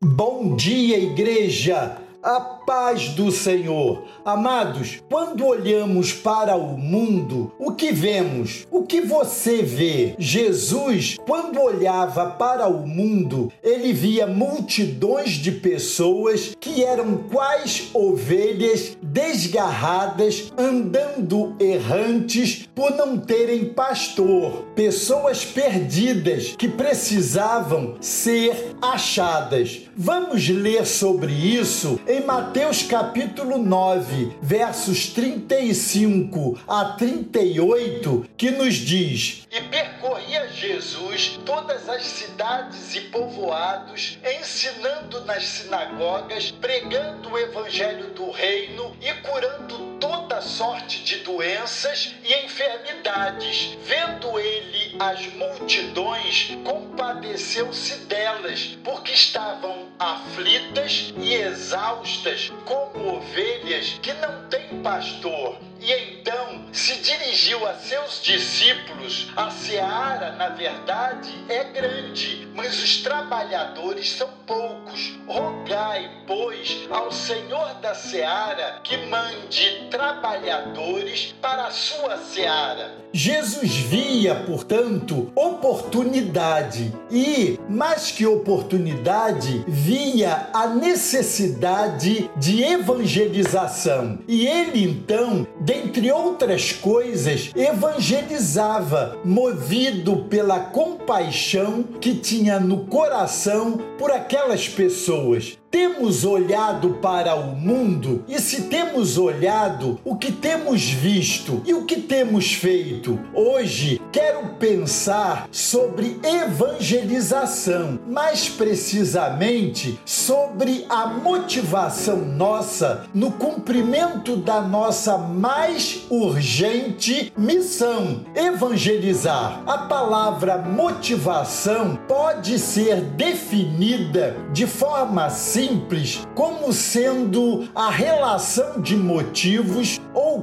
Bom dia, igreja! A paz do Senhor. Amados, quando olhamos para o mundo, o que vemos? O que você vê? Jesus, quando olhava para o mundo, ele via multidões de pessoas que eram quais ovelhas desgarradas, andando errantes por não terem pastor, pessoas perdidas que precisavam ser achadas. Vamos ler sobre isso em Mateus capítulo 9, versos 35 a 38, que nos diz: E percorria Jesus todas as cidades e povoados, ensinando nas sinagogas, pregando o evangelho do reino e curando toda sorte de doenças e enfermidades. Vendo ele as multidões, compadeceu-se delas, porque estavam aflitas e exaustas, como ovelhas que não têm pastor. E então se dirigiu a seus discípulos: A seara, na verdade, é grande, mas os trabalhadores são poucos. Rogai, pois, ao Senhor da seara que mande trabalhadores para a sua seara. Jesus via, portanto, oportunidade e, mais que oportunidade, via a necessidade de evangelização. E ele então dentre outras coisas, evangelizava, movido pela compaixão que tinha no coração por aquelas pessoas. Temos olhado para o mundo e, se temos olhado, o que temos visto e o que temos feito? Hoje quero pensar sobre evangelização, mais precisamente sobre a motivação nossa no cumprimento da nossa mais urgente missão: evangelizar. A palavra motivação pode ser definida de forma simples simples como sendo a relação de motivos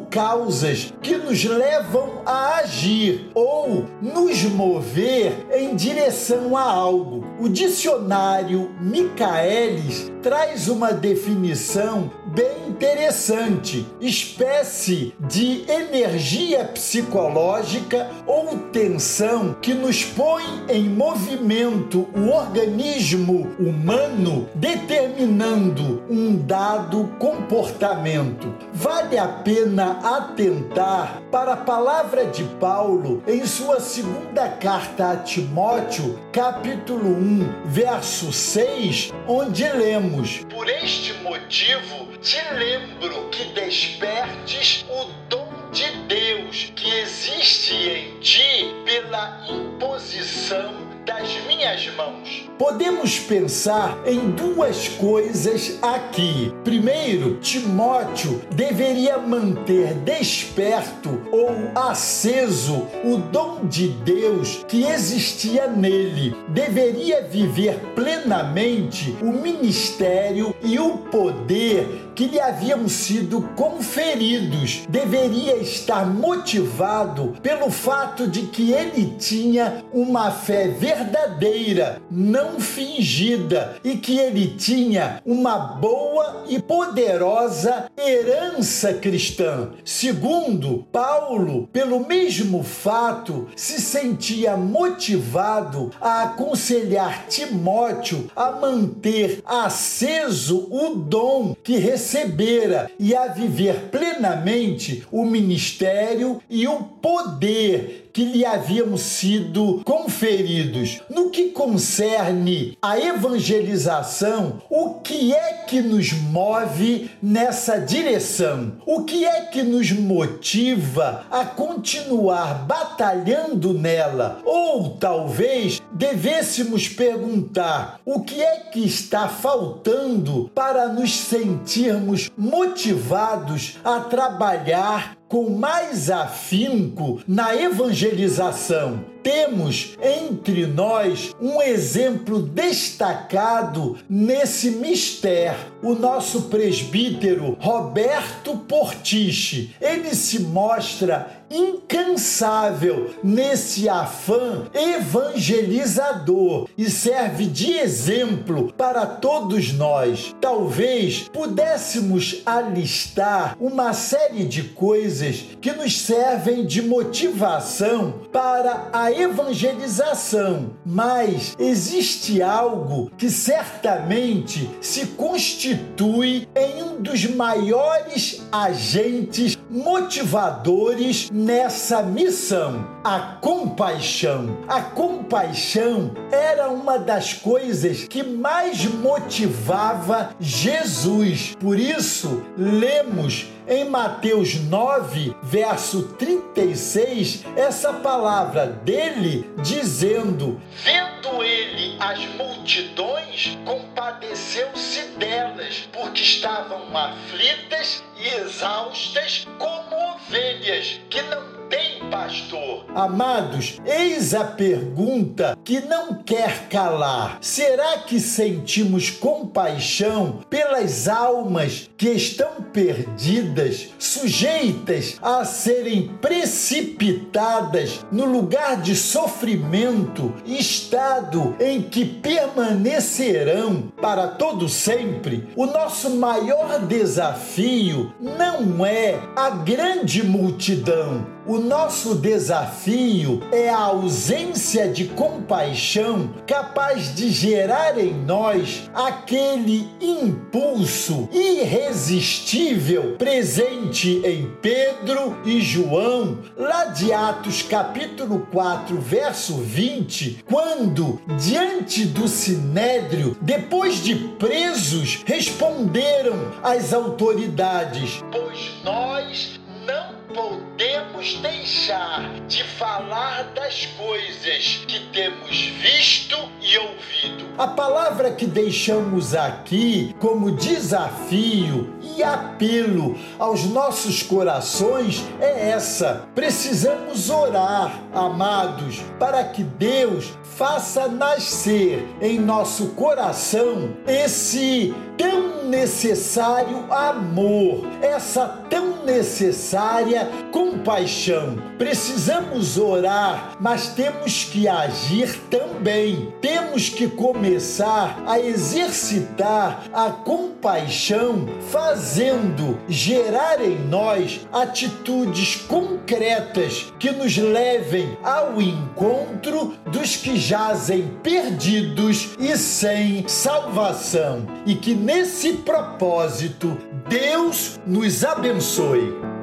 causas que nos levam a agir ou nos mover em direção a algo. O dicionário Michaelis traz uma definição bem interessante: espécie de energia psicológica ou tensão que nos põe em movimento o organismo humano, determinando um dado comportamento. Vale a pena atentar para a palavra de Paulo em sua segunda carta a Timóteo, capítulo 1, verso 6, onde lemos: Por este motivo te lembro que despertes o dom de Deus que existe em ti pela imposição das minhas mãos. Podemos pensar em duas coisas aqui. Primeiro, Timóteo deveria manter desperto ou aceso o dom de Deus que existia nele. Deveria viver plenamente o ministério e o poder que lhe haviam sido conferidos. Deveria estar motivado pelo fato de que ele tinha uma fé verdadeira não fingida, e que ele tinha uma boa e poderosa herança cristã. Segundo, Paulo, pelo mesmo fato, se sentia motivado a aconselhar Timóteo a manter aceso o dom que recebera e a viver plenamente o ministério e o poder que lhe haviam sido conferidos. No que concerne a evangelização, o que é que nos move nessa direção? O que é que nos motiva a continuar batalhando nela? Ou talvez devêssemos perguntar: o que é que está faltando para nos sentirmos motivados a trabalhar com mais afinco na evangelização temos entre nós um exemplo destacado nesse mistério, o nosso presbítero Roberto Portiche. Ele se mostra incansável nesse afã evangelizador e serve de exemplo para todos nós. Talvez pudéssemos alistar uma série de coisas que nos servem de motivação para a evangelização, mas existe algo que certamente se constitui em um dos maiores agentes motivadores nessa missão: a compaixão. A compaixão era uma das coisas que mais motivava Jesus. Por isso, lemos em Mateus 9, verso 36, essa palavra dele dizendo: Vendo ele as multidões, compadeceu-se delas, porque estavam aflitas e exaustas como ovelhas que não pastor. Amados, eis a pergunta que não quer calar. Será que sentimos compaixão pelas almas que estão perdidas, sujeitas a serem precipitadas no lugar de sofrimento, estado em que permanecerão para todo sempre? O nosso maior desafio não é a grande multidão, o nosso desafio é a ausência de compaixão capaz de gerar em nós aquele impulso irresistível presente em Pedro e João, lá de Atos capítulo 4, verso 20, quando, diante do sinédrio, depois de presos, responderam às autoridades: Pois nós podemos deixar de falar das coisas que temos visto e ouvido. A palavra que deixamos aqui como desafio apelo aos nossos corações é essa: precisamos orar, amados, para que Deus faça nascer em nosso coração esse tão necessário amor, essa tão necessária compaixão. Precisamos orar, mas temos que agir também. Temos que começar a exercitar a compaixão, fazendo gerar em nós atitudes concretas que nos levem ao encontro dos que jazem perdidos e sem salvação. E que nesse propósito Deus nos abençoe.